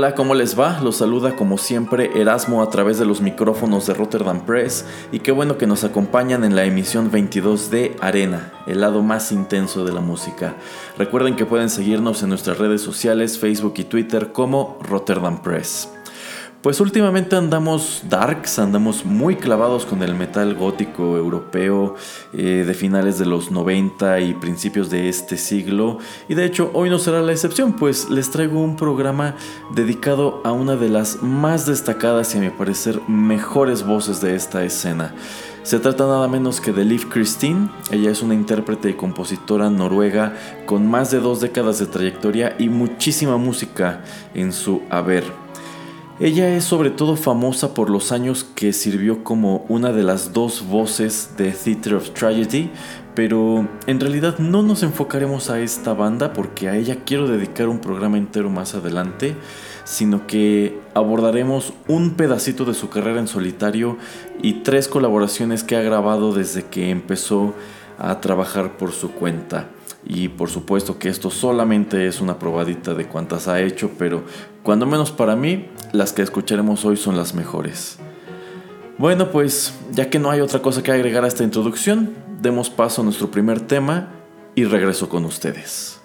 Hola, ¿cómo les va? Los saluda como siempre Erasmo a través de los micrófonos de Rotterdam Press y qué bueno que nos acompañan en la emisión 22 de Arena, el lado más intenso de la música. Recuerden que pueden seguirnos en nuestras redes sociales, Facebook y Twitter como Rotterdam Press. Pues últimamente andamos darks, andamos muy clavados con el metal gótico europeo eh, de finales de los 90 y principios de este siglo. Y de hecho hoy no será la excepción, pues les traigo un programa dedicado a una de las más destacadas y a mi parecer mejores voces de esta escena. Se trata nada menos que de Liv Christine. Ella es una intérprete y compositora noruega con más de dos décadas de trayectoria y muchísima música en su haber. Ella es sobre todo famosa por los años que sirvió como una de las dos voces de Theater of Tragedy, pero en realidad no nos enfocaremos a esta banda porque a ella quiero dedicar un programa entero más adelante, sino que abordaremos un pedacito de su carrera en solitario y tres colaboraciones que ha grabado desde que empezó a trabajar por su cuenta. Y por supuesto que esto solamente es una probadita de cuantas ha hecho, pero cuando menos para mí, las que escucharemos hoy son las mejores. Bueno, pues ya que no hay otra cosa que agregar a esta introducción, demos paso a nuestro primer tema y regreso con ustedes.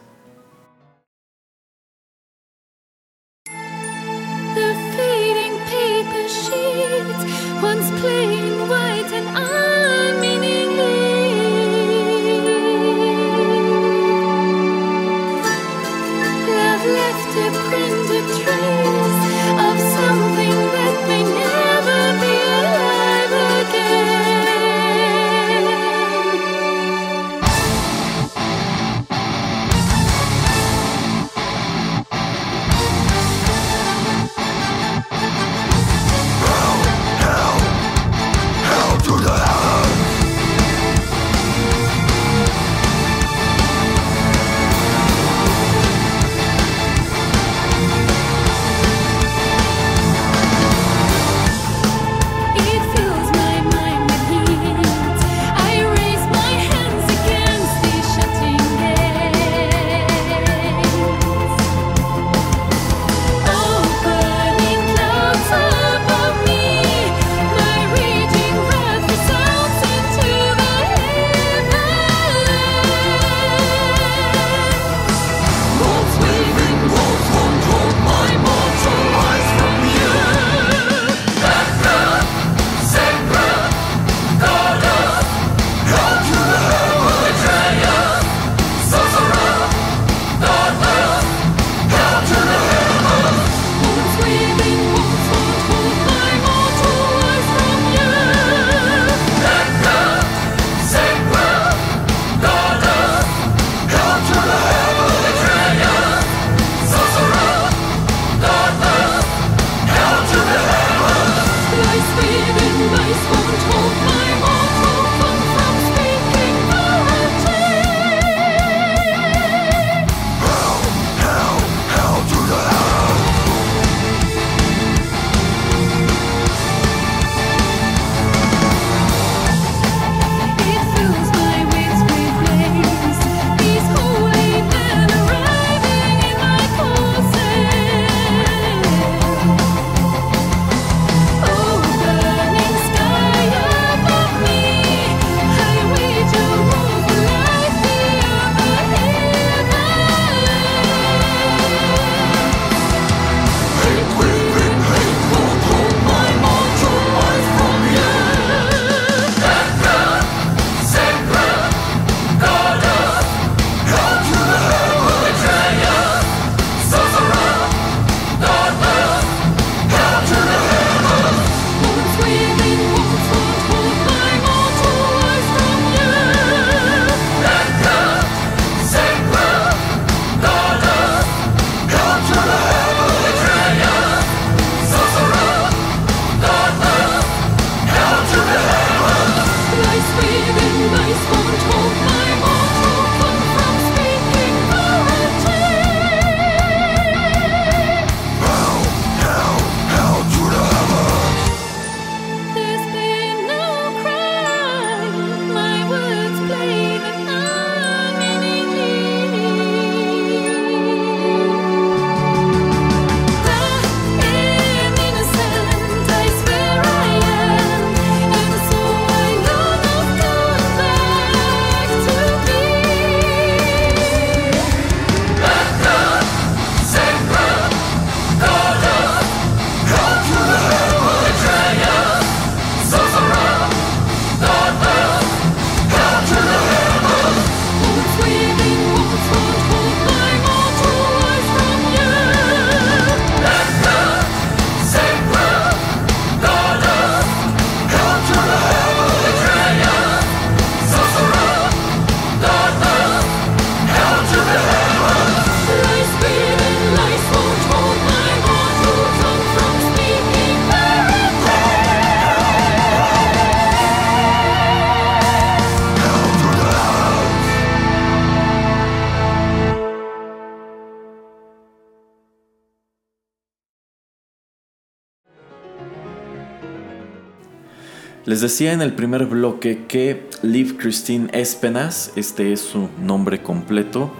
Les decía en el primer bloque que Liv Christine Espenas, este es su nombre completo,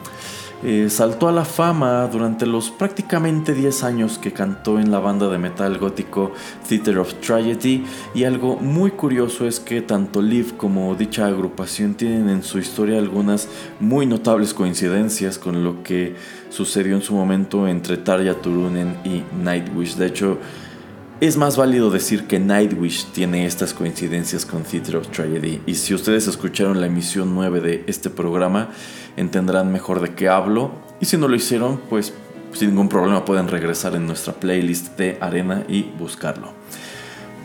eh, saltó a la fama durante los prácticamente 10 años que cantó en la banda de metal gótico Theater of Tragedy y algo muy curioso es que tanto Liv como dicha agrupación tienen en su historia algunas muy notables coincidencias con lo que sucedió en su momento entre Tarja Turunen y Nightwish. De hecho, es más válido decir que Nightwish tiene estas coincidencias con Theater of Tragedy. Y si ustedes escucharon la emisión 9 de este programa, entenderán mejor de qué hablo. Y si no lo hicieron, pues sin ningún problema pueden regresar en nuestra playlist de Arena y buscarlo.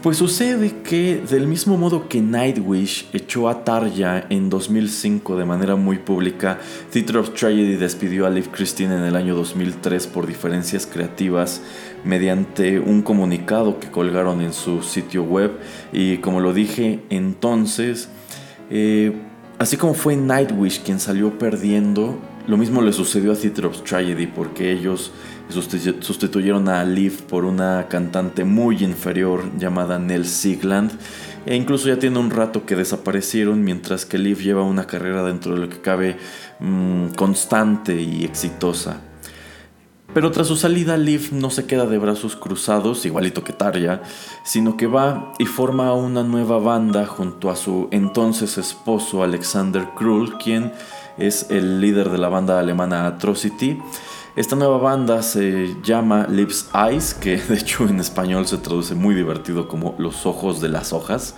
Pues sucede que del mismo modo que Nightwish echó a Tarja en 2005 de manera muy pública, Theater of Tragedy despidió a Liv Christine en el año 2003 por diferencias creativas mediante un comunicado que colgaron en su sitio web. Y como lo dije entonces, eh, así como fue Nightwish quien salió perdiendo, lo mismo le sucedió a Theater of Tragedy porque ellos sustituyeron a Liv por una cantante muy inferior llamada Nell Sigland e incluso ya tiene un rato que desaparecieron mientras que Liv lleva una carrera dentro de lo que cabe mm, constante y exitosa. Pero tras su salida, Liv no se queda de brazos cruzados, igualito que Tarja, sino que va y forma una nueva banda junto a su entonces esposo Alexander Krull, quien es el líder de la banda alemana Atrocity. Esta nueva banda se llama Lips Eyes, que de hecho en español se traduce muy divertido como los ojos de las hojas.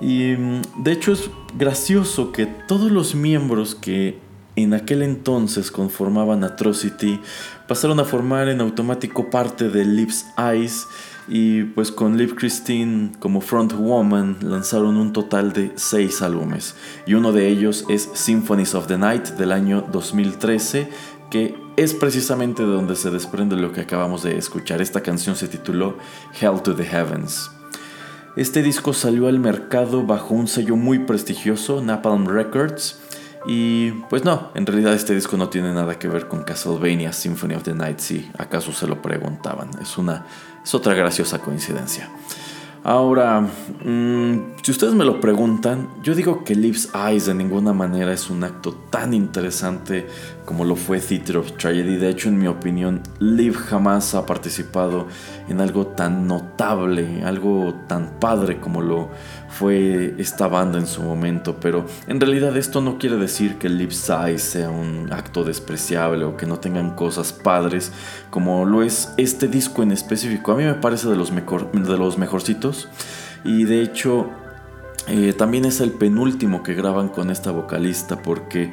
Y mm, de hecho es gracioso que todos los miembros que en aquel entonces conformaban Atrocity pasaron a formar en automático parte de Lips Eyes y pues con Liv Christine como frontwoman lanzaron un total de seis álbumes y uno de ellos es Symphonies of the Night del año 2013 que es precisamente de donde se desprende lo que acabamos de escuchar. Esta canción se tituló Hell to the Heavens. Este disco salió al mercado bajo un sello muy prestigioso, Napalm Records, y pues no, en realidad este disco no tiene nada que ver con Castlevania Symphony of the Night, si acaso se lo preguntaban. Es una es otra graciosa coincidencia. Ahora, mm, si ustedes me lo preguntan, yo digo que Lives Eyes de ninguna manera es un acto tan interesante como lo fue Theater of Tragedy. De hecho, en mi opinión, Liv jamás ha participado en algo tan notable, algo tan padre como lo fue esta banda en su momento. Pero en realidad esto no quiere decir que Lives Eyes sea un acto despreciable o que no tengan cosas padres como lo es este disco en específico. A mí me parece de los, mejor, de los mejorcitos y de hecho eh, también es el penúltimo que graban con esta vocalista porque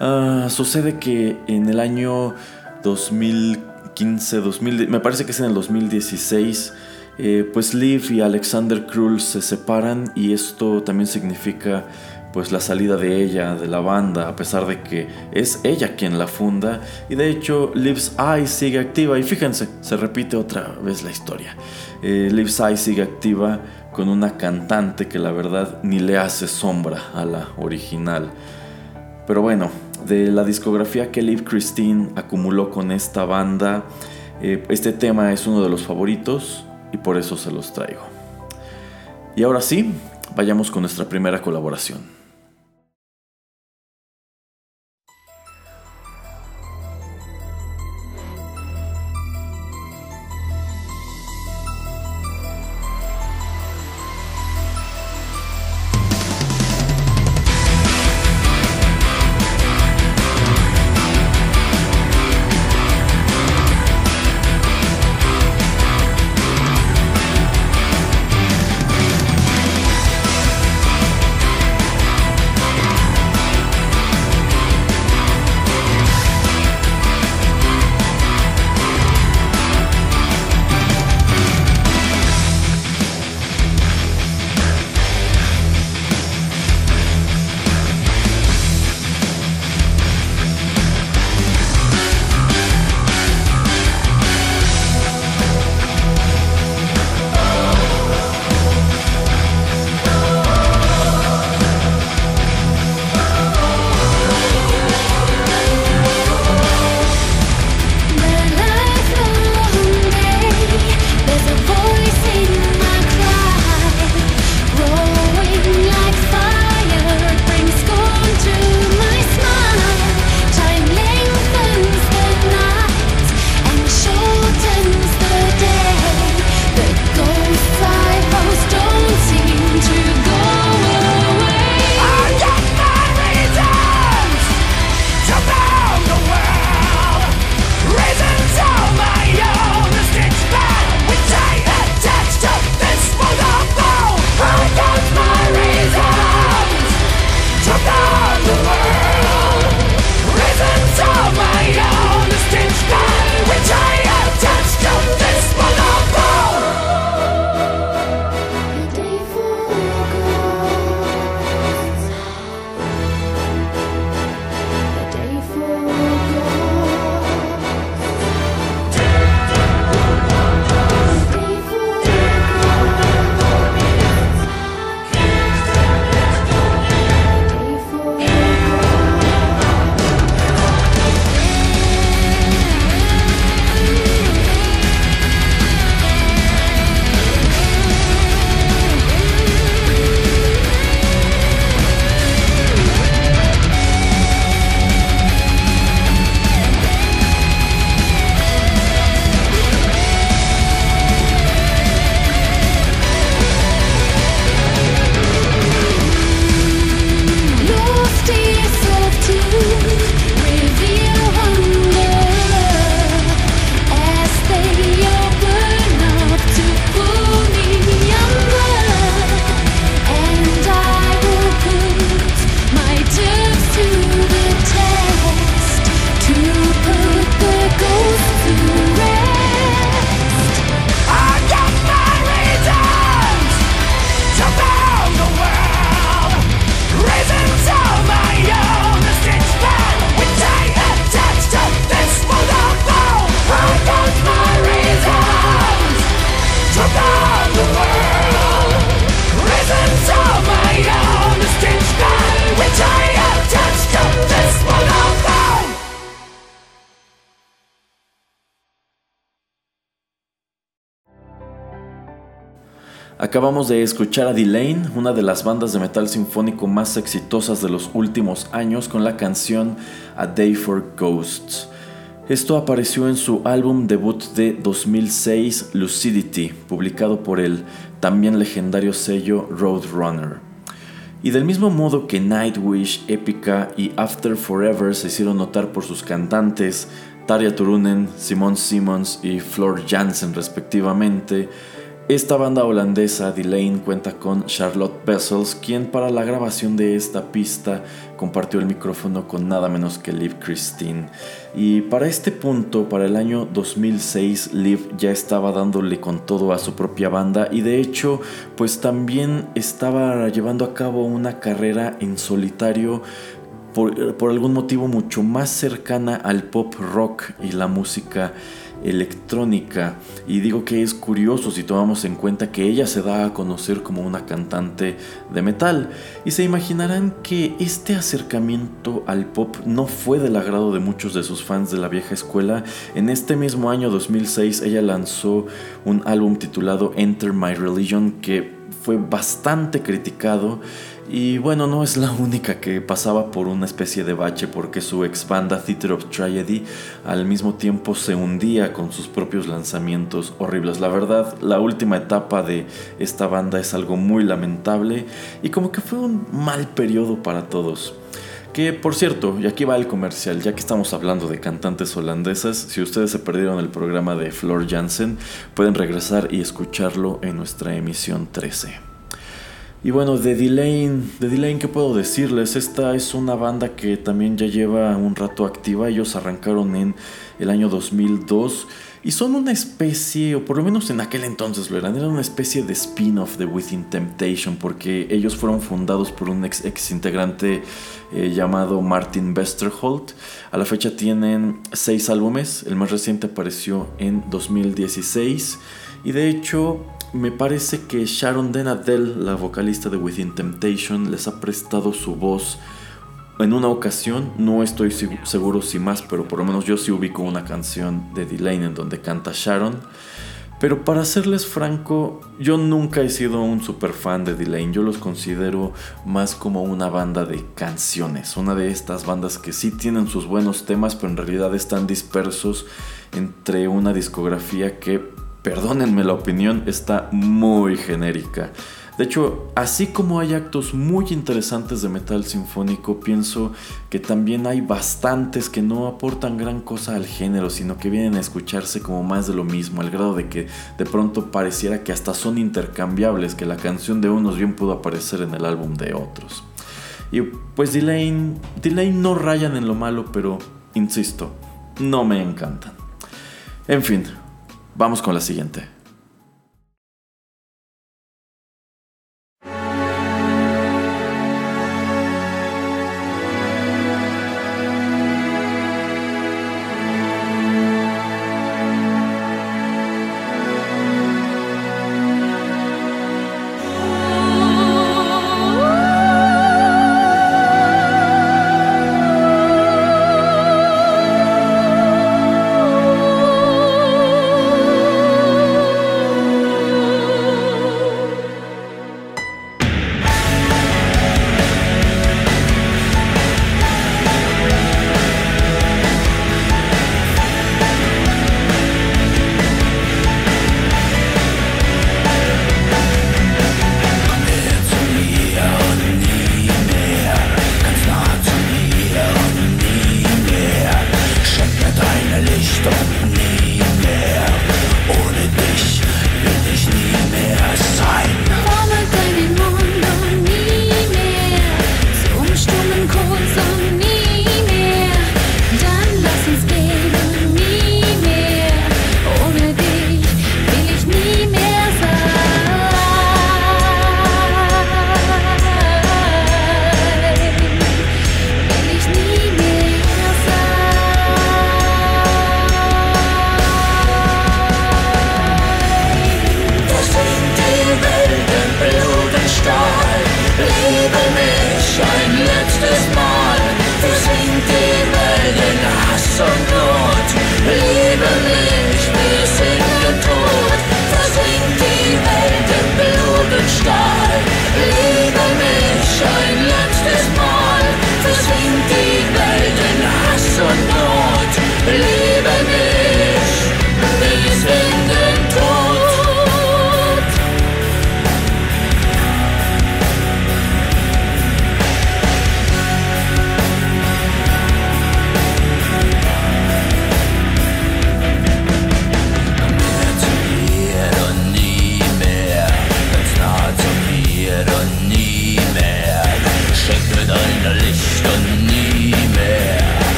Ah, sucede que en el año 2015, 2000, me parece que es en el 2016, eh, pues Liv y Alexander Krull se separan y esto también significa pues la salida de ella de la banda a pesar de que es ella quien la funda. Y de hecho Liv's Eye sigue activa. Y fíjense se repite otra vez la historia. Eh, Liv's Eye sigue activa con una cantante que la verdad ni le hace sombra a la original. Pero bueno, de la discografía que Liv Christine acumuló con esta banda, eh, este tema es uno de los favoritos y por eso se los traigo. Y ahora sí, vayamos con nuestra primera colaboración. Acabamos de escuchar a Delane, una de las bandas de metal sinfónico más exitosas de los últimos años, con la canción A Day for Ghosts. Esto apareció en su álbum debut de 2006, Lucidity, publicado por el también legendario sello Roadrunner. Y del mismo modo que Nightwish, Epica y After Forever se hicieron notar por sus cantantes, Tarja Turunen, Simon Simmons y Flor Jansen respectivamente, esta banda holandesa, Delane, cuenta con Charlotte Bessels, quien para la grabación de esta pista compartió el micrófono con nada menos que Liv Christine. Y para este punto, para el año 2006, Liv ya estaba dándole con todo a su propia banda y de hecho, pues también estaba llevando a cabo una carrera en solitario por, por algún motivo mucho más cercana al pop rock y la música electrónica y digo que es curioso si tomamos en cuenta que ella se da a conocer como una cantante de metal y se imaginarán que este acercamiento al pop no fue del agrado de muchos de sus fans de la vieja escuela. En este mismo año 2006 ella lanzó un álbum titulado Enter My Religion que fue bastante criticado y bueno, no es la única que pasaba por una especie de bache porque su ex banda Theater of Tragedy al mismo tiempo se hundía con sus propios lanzamientos horribles. La verdad, la última etapa de esta banda es algo muy lamentable y como que fue un mal periodo para todos. Que por cierto, y aquí va el comercial, ya que estamos hablando de cantantes holandesas, si ustedes se perdieron el programa de Flor Jansen, pueden regresar y escucharlo en nuestra emisión 13. Y bueno, de Delane, de Delane, ¿qué puedo decirles? Esta es una banda que también ya lleva un rato activa. Ellos arrancaron en el año 2002 y son una especie, o por lo menos en aquel entonces lo eran, era una especie de spin-off de Within Temptation porque ellos fueron fundados por un ex, ex integrante eh, llamado Martin Westerholt. A la fecha tienen seis álbumes, el más reciente apareció en 2016 y de hecho me parece que Sharon Denadel, la vocalista de Within Temptation, les ha prestado su voz en una ocasión. No estoy seguro si más, pero por lo menos yo sí ubico una canción de Delane en donde canta Sharon. Pero para serles franco, yo nunca he sido un super fan de Delane. Yo los considero más como una banda de canciones. Una de estas bandas que sí tienen sus buenos temas, pero en realidad están dispersos entre una discografía que perdónenme la opinión, está muy genérica. De hecho, así como hay actos muy interesantes de metal sinfónico, pienso que también hay bastantes que no aportan gran cosa al género, sino que vienen a escucharse como más de lo mismo, al grado de que de pronto pareciera que hasta son intercambiables, que la canción de unos bien pudo aparecer en el álbum de otros. Y pues Delane, Delane no rayan en lo malo, pero insisto, no me encantan. En fin, Vamos con la siguiente.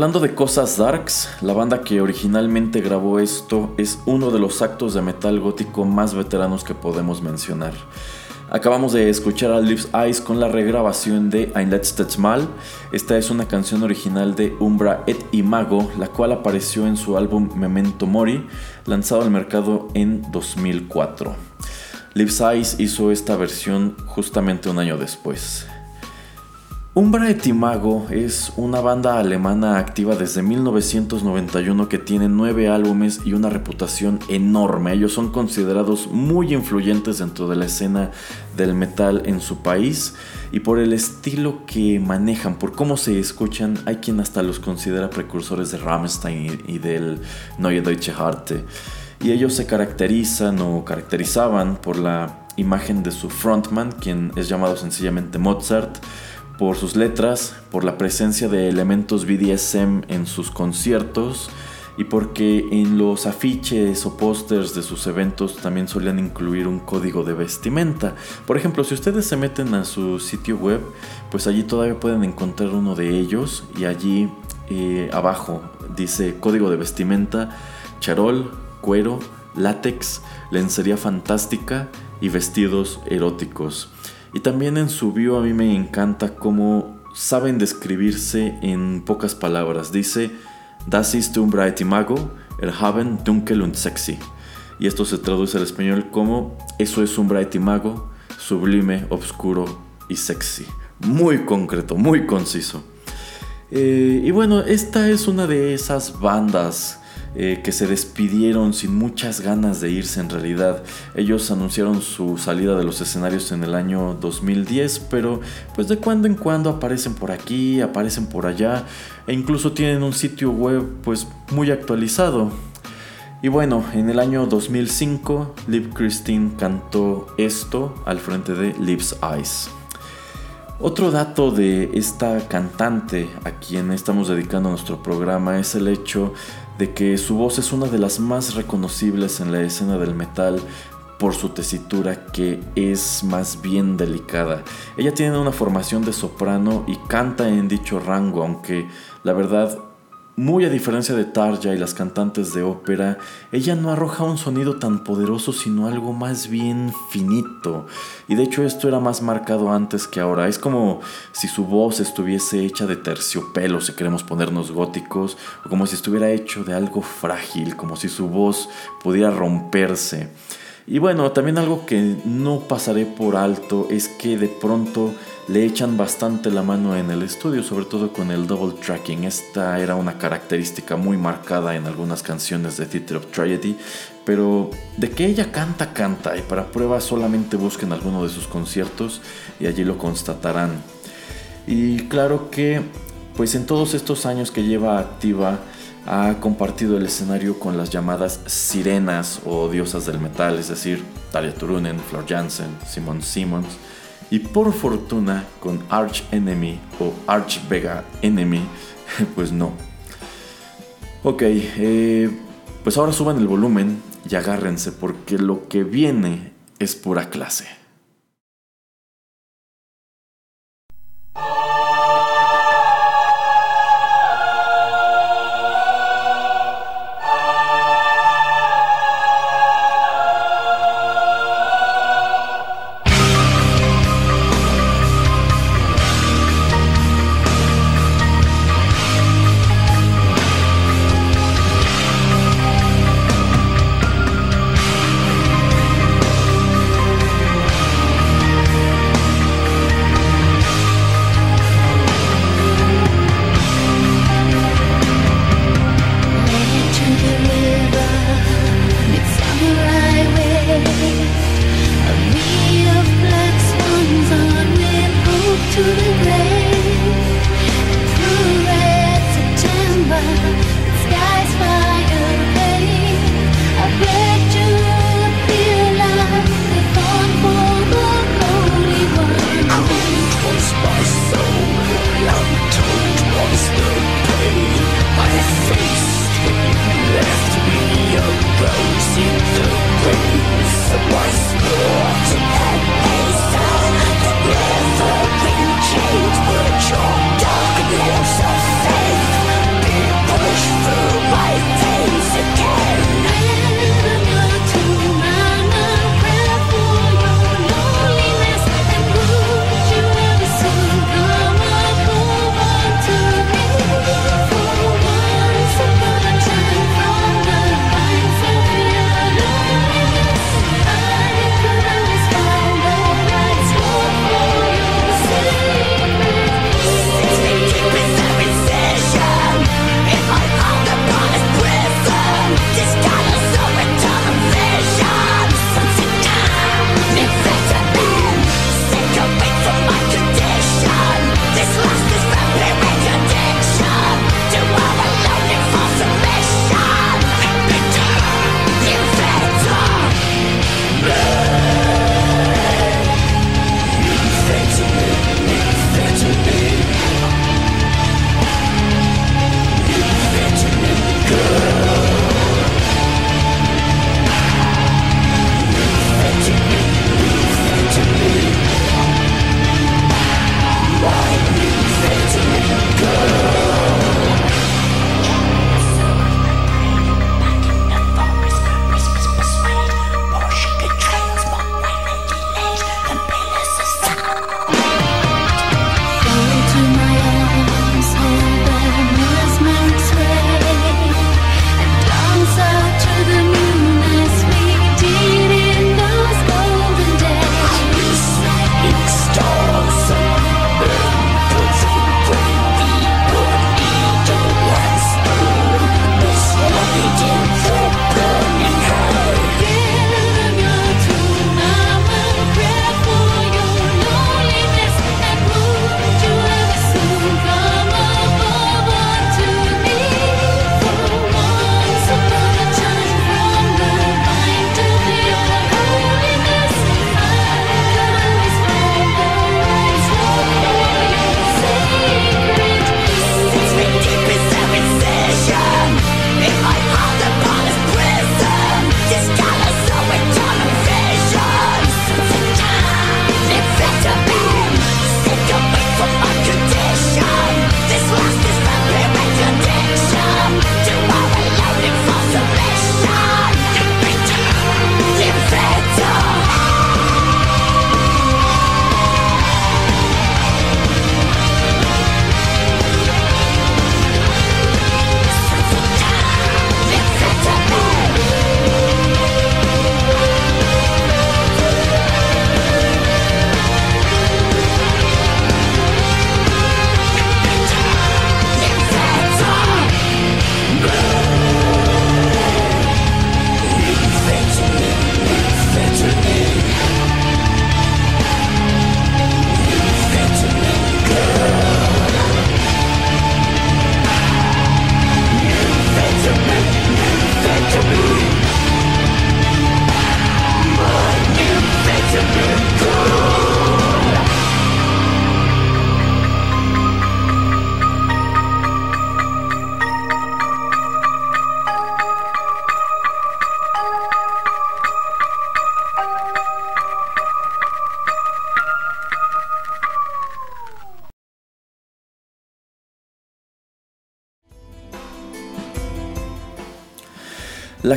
Hablando de cosas darks, la banda que originalmente grabó esto es uno de los actos de metal gótico más veteranos que podemos mencionar. Acabamos de escuchar a Lips Eyes con la regrabación de Ein letztes Mal. Esta es una canción original de Umbra et Imago, la cual apareció en su álbum Memento Mori, lanzado al mercado en 2004. Lips Eyes hizo esta versión justamente un año después. Umbra Etimago es una banda alemana activa desde 1991 que tiene nueve álbumes y una reputación enorme. Ellos son considerados muy influyentes dentro de la escena del metal en su país y por el estilo que manejan, por cómo se escuchan, hay quien hasta los considera precursores de Rammstein y, del Neue Deutsche Harte. Y ellos se caracterizan o caracterizaban por la imagen de su frontman, quien es llamado sencillamente Mozart por sus letras, por la presencia de elementos BDSM en sus conciertos y porque en los afiches o pósters de sus eventos también solían incluir un código de vestimenta. Por ejemplo, si ustedes se meten a su sitio web, pues allí todavía pueden encontrar uno de ellos y allí eh, abajo dice código de vestimenta, charol, cuero, látex, lencería fantástica y vestidos eróticos. Y también en su bio a mí me encanta cómo saben describirse en pocas palabras. Dice, Das ist un Imago, haben dunkel und sexy. Y esto se traduce al español como, eso es un Imago, sublime, obscuro y sexy. Muy concreto, muy conciso. Eh, y bueno, esta es una de esas bandas eh, que se despidieron sin muchas ganas de irse en realidad. Ellos anunciaron su salida de los escenarios en el año 2010, pero pues de cuando en cuando aparecen por aquí, aparecen por allá e incluso tienen un sitio web pues muy actualizado. Y bueno, en el año 2005, Liv Christine cantó esto al frente de Liv's Eyes. Otro dato de esta cantante a quien estamos dedicando nuestro programa es el hecho de que su voz es una de las más reconocibles en la escena del metal por su tesitura que es más bien delicada. Ella tiene una formación de soprano y canta en dicho rango, aunque la verdad muy a diferencia de Tarja y las cantantes de ópera, ella no arroja un sonido tan poderoso sino algo más bien finito. Y de hecho esto era más marcado antes que ahora. Es como si su voz estuviese hecha de terciopelo, si queremos ponernos góticos, o como si estuviera hecho de algo frágil, como si su voz pudiera romperse. Y bueno, también algo que no pasaré por alto es que de pronto le echan bastante la mano en el estudio, sobre todo con el double tracking. Esta era una característica muy marcada en algunas canciones de Theater of Tragedy, pero de que ella canta, canta, y para prueba solamente busquen alguno de sus conciertos y allí lo constatarán. Y claro que, pues en todos estos años que lleva activa, ha compartido el escenario con las llamadas sirenas o diosas del metal, es decir, Talia Turunen, Flor Jansen, Simon Simmons, y por fortuna con Arch Enemy o Arch Vega Enemy, pues no. Ok, eh, pues ahora suban el volumen y agárrense porque lo que viene es pura clase.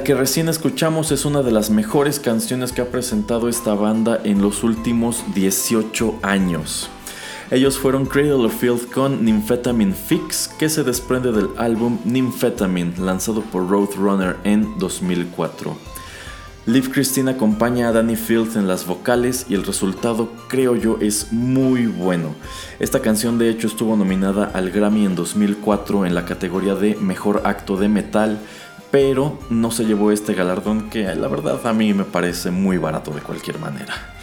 Que recién escuchamos es una de las mejores canciones que ha presentado esta banda en los últimos 18 años. Ellos fueron Cradle of Filth con Nymphetamine Fix, que se desprende del álbum Nymphetamine, lanzado por Roadrunner en 2004. Liv Christine acompaña a Danny Field en las vocales y el resultado creo yo es muy bueno. Esta canción de hecho estuvo nominada al Grammy en 2004 en la categoría de Mejor Acto de Metal, pero no se llevó este galardón que la verdad a mí me parece muy barato de cualquier manera.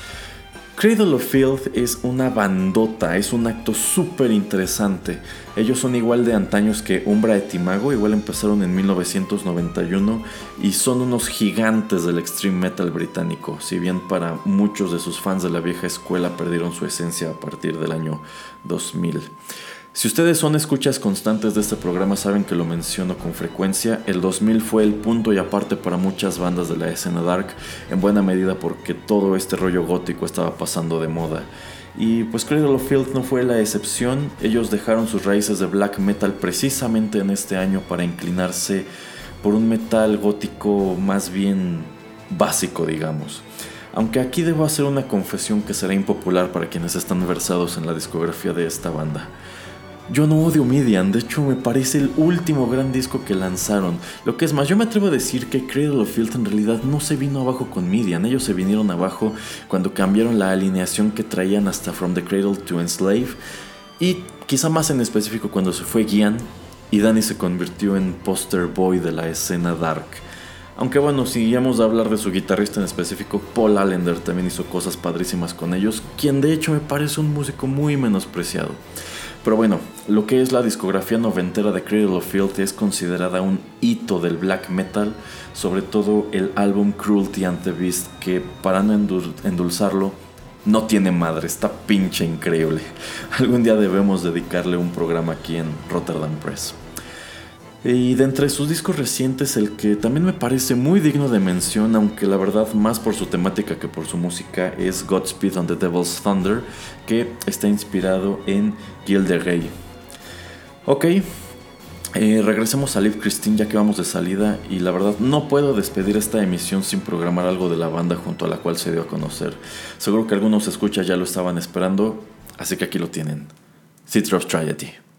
Cradle of Filth es una bandota, es un acto súper interesante. Ellos son igual de antaños que Umbra Timago, igual empezaron en 1991 y son unos gigantes del extreme metal británico, si bien para muchos de sus fans de la vieja escuela perdieron su esencia a partir del año 2000. Si ustedes son escuchas constantes de este programa saben que lo menciono con frecuencia, el 2000 fue el punto y aparte para muchas bandas de la escena dark, en buena medida porque todo este rollo gótico estaba pasando de moda. Y pues Cradle of Filth no fue la excepción, ellos dejaron sus raíces de black metal precisamente en este año para inclinarse por un metal gótico más bien básico, digamos. Aunque aquí debo hacer una confesión que será impopular para quienes están versados en la discografía de esta banda. Yo no odio Midian, de hecho me parece el último gran disco que lanzaron. Lo que es más, yo me atrevo a decir que Cradle of Filth en realidad no se vino abajo con Midian, ellos se vinieron abajo cuando cambiaron la alineación que traían hasta From the Cradle to Enslave y quizá más en específico cuando se fue Gian y Danny se convirtió en poster boy de la escena dark. Aunque bueno, si íbamos a hablar de su guitarrista en específico, Paul Allender también hizo cosas padrísimas con ellos, quien de hecho me parece un músico muy menospreciado. Pero bueno, lo que es la discografía noventera de Cradle of Filth es considerada un hito del black metal, sobre todo el álbum Cruelty and the Beast, que para no endulzarlo, no tiene madre, está pinche increíble. Algún día debemos dedicarle un programa aquí en Rotterdam Press. Y de entre sus discos recientes, el que también me parece muy digno de mención, aunque la verdad más por su temática que por su música, es Godspeed on the Devil's Thunder, que está inspirado en Gilderay. Ok, eh, regresemos a Liv Christine ya que vamos de salida y la verdad no puedo despedir esta emisión sin programar algo de la banda junto a la cual se dio a conocer. Seguro que algunos escuchas ya lo estaban esperando, así que aquí lo tienen. Citrus Triety.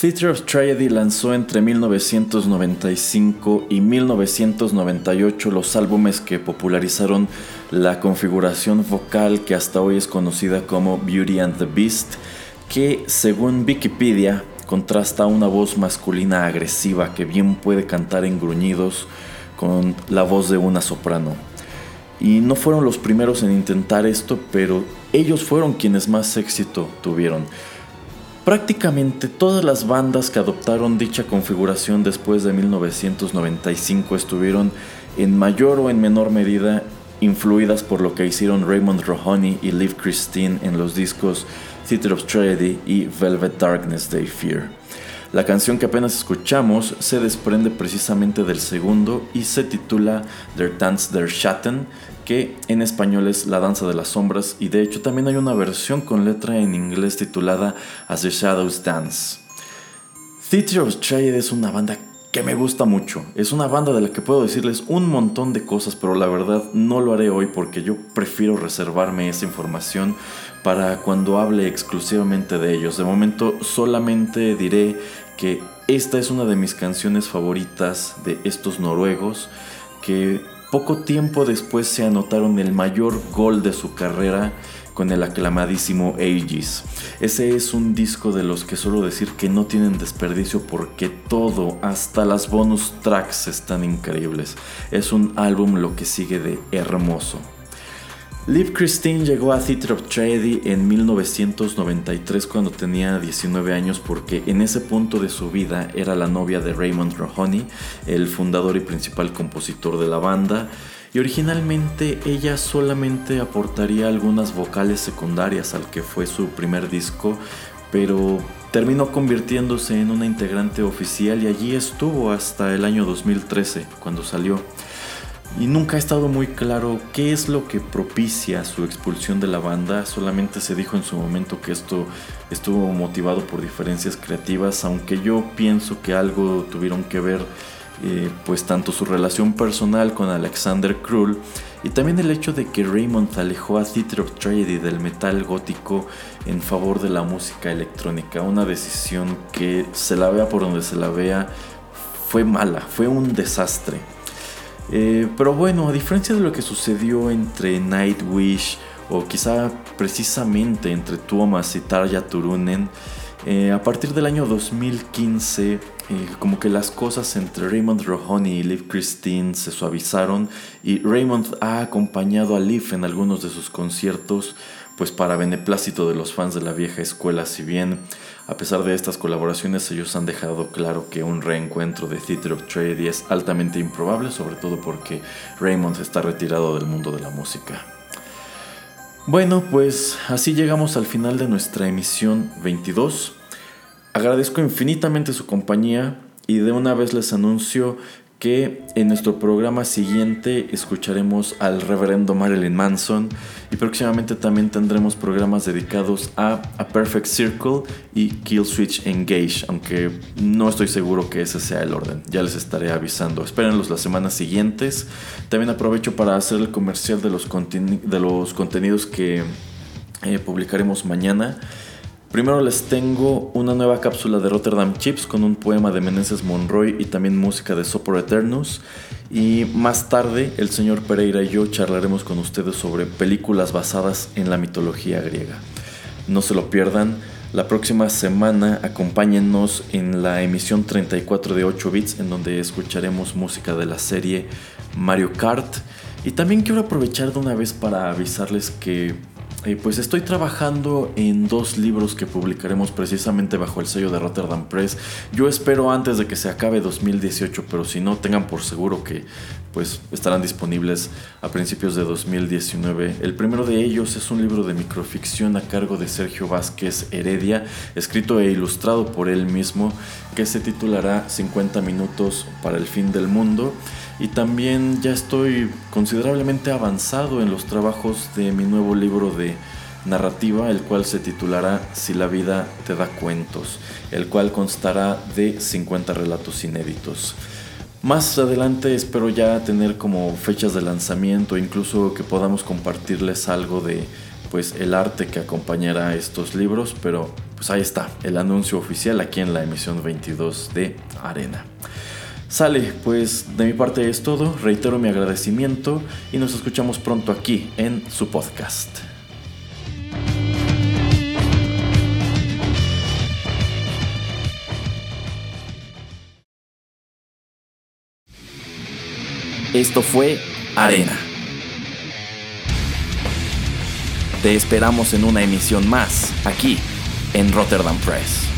Theater of Tragedy lanzó entre 1995 y 1998 los álbumes que popularizaron la configuración vocal que hasta hoy es conocida como Beauty and the Beast, que según Wikipedia contrasta una voz masculina agresiva que bien puede cantar en gruñidos con la voz de una soprano. Y no fueron los primeros en intentar esto, pero ellos fueron quienes más éxito tuvieron. Prácticamente todas las bandas que adoptaron dicha configuración después de 1995 estuvieron en mayor o en menor medida influidas por lo que hicieron Raymond Rohoney y Liv Christine en los discos Theater of Tragedy y Velvet Darkness Day Fear. La canción que apenas escuchamos se desprende precisamente del segundo y se titula Der Tanz der Schatten, que en español es La Danza de las Sombras y de hecho también hay una versión con letra en inglés titulada As the Shadows Dance. Theater of Trade es una banda que me gusta mucho. Es una banda de la que puedo decirles un montón de cosas, pero la verdad no lo haré hoy porque yo prefiero reservarme esa información para cuando hable exclusivamente de ellos. De momento solamente diré que esta es una de mis canciones favoritas de estos noruegos que poco tiempo después se anotaron el mayor gol de su carrera con el aclamadísimo Aegis. Ese es un disco de los que suelo decir que no tienen desperdicio porque todo, hasta las bonus tracks están increíbles. Es un álbum lo que sigue de hermoso. Liv Christine llegó a Theatre of Tragedy en 1993 cuando tenía 19 años porque en ese punto de su vida era la novia de Raymond Rohoney, el fundador y principal compositor de la banda, y originalmente ella solamente aportaría algunas vocales secundarias al que fue su primer disco, pero terminó convirtiéndose en una integrante oficial y allí estuvo hasta el año 2013 cuando salió y nunca ha estado muy claro qué es lo que propicia su expulsión de la banda. Solamente se dijo en su momento que esto estuvo motivado por diferencias creativas, aunque yo pienso que algo tuvieron que ver eh, pues tanto su relación personal con Alexander Krull y también el hecho de que Raymond alejó a Theater of Tragedy del metal gótico en favor de la música electrónica, una decisión que se la vea por donde se la vea fue mala, fue un desastre. Eh, pero bueno, a diferencia de lo que sucedió entre Nightwish o quizá precisamente entre Tuomas y Tarja Turunen, eh, a partir del año 2015, eh, como que las cosas entre Raymond Rohoney y Liv Christine se suavizaron y Raymond ha acompañado a Liv en algunos de sus conciertos, pues para beneplácito de los fans de la vieja escuela, si bien a pesar de estas colaboraciones, ellos han dejado claro que un reencuentro de Theater of Tragedy es altamente improbable, sobre todo porque Raymond está retirado del mundo de la música. Bueno, pues así llegamos al final de nuestra emisión 22. Agradezco infinitamente su compañía y de una vez les anuncio que en nuestro programa siguiente escucharemos al reverendo Marilyn Manson y próximamente también tendremos programas dedicados a A Perfect Circle y Kill Switch Engage, aunque no estoy seguro que ese sea el orden, ya les estaré avisando. Espérenlos las semanas siguientes. También aprovecho para hacer el comercial de los, de los contenidos que eh, publicaremos mañana. Primero les tengo una nueva cápsula de Rotterdam Chips con un poema de Meneses Monroy y también música de Sopor Eternus. Y más tarde el señor Pereira y yo charlaremos con ustedes sobre películas basadas en la mitología griega. No se lo pierdan. La próxima semana acompáñennos en la emisión 34 de 8 bits en donde escucharemos música de la serie Mario Kart. Y también quiero aprovechar de una vez para avisarles que eh, pues estoy trabajando en dos libros que publicaremos precisamente bajo el sello de Rotterdam Press. Yo espero antes de que se acabe 2018, pero si no, tengan por seguro que pues estarán disponibles a principios de 2019. El primero de ellos es un libro de microficción a cargo de Sergio Vázquez Heredia, escrito e ilustrado por él mismo, que se titulará 50 minutos para el fin del mundo y también ya estoy considerablemente avanzado en los trabajos de mi nuevo libro de narrativa, el cual se titulará Si la vida te da cuentos, el cual constará de 50 relatos inéditos. Más adelante espero ya tener como fechas de lanzamiento, incluso que podamos compartirles algo de pues el arte que acompañará estos libros, pero pues ahí está, el anuncio oficial aquí en la emisión 22 de Arena. Sale, pues de mi parte es todo, reitero mi agradecimiento y nos escuchamos pronto aquí en su podcast. Esto fue Arena. Te esperamos en una emisión más, aquí, en Rotterdam Press.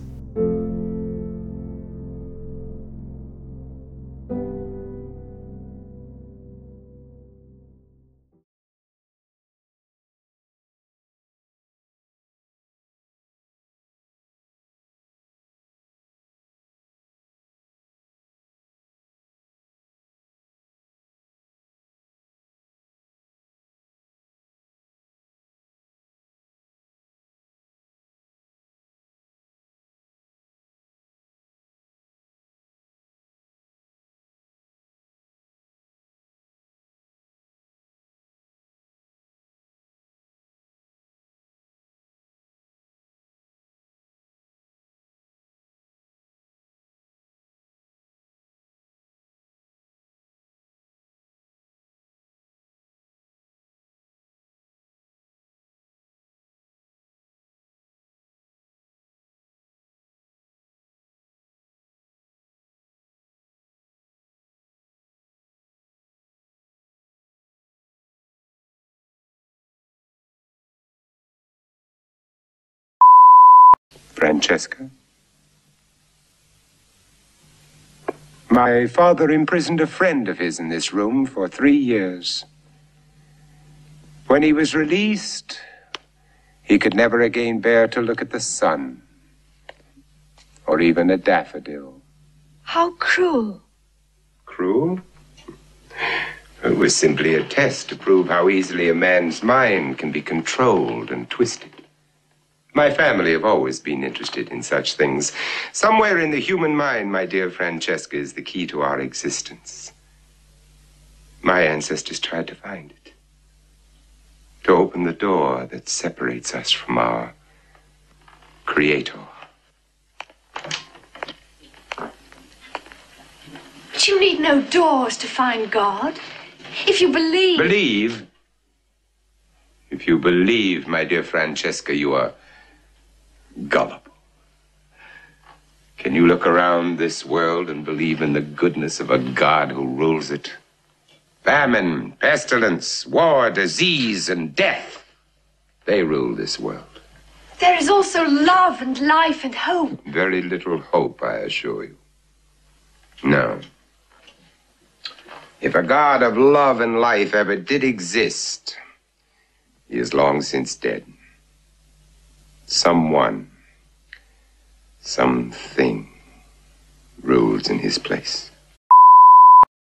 Francesca? My father imprisoned a friend of his in this room for three years. When he was released, he could never again bear to look at the sun or even a daffodil. How cruel. Cruel? It was simply a test to prove how easily a man's mind can be controlled and twisted. My family have always been interested in such things. Somewhere in the human mind, my dear Francesca, is the key to our existence. My ancestors tried to find it. To open the door that separates us from our Creator. But you need no doors to find God. If you believe. Believe? If you believe, my dear Francesca, you are gullible. Can you look around this world and believe in the goodness of a God who rules it? Famine, pestilence, war, disease, and death. They rule this world. There is also love and life and hope. Very little hope, I assure you. No. If a God of love and life ever did exist, he is long since dead. Someone, something rules in his place.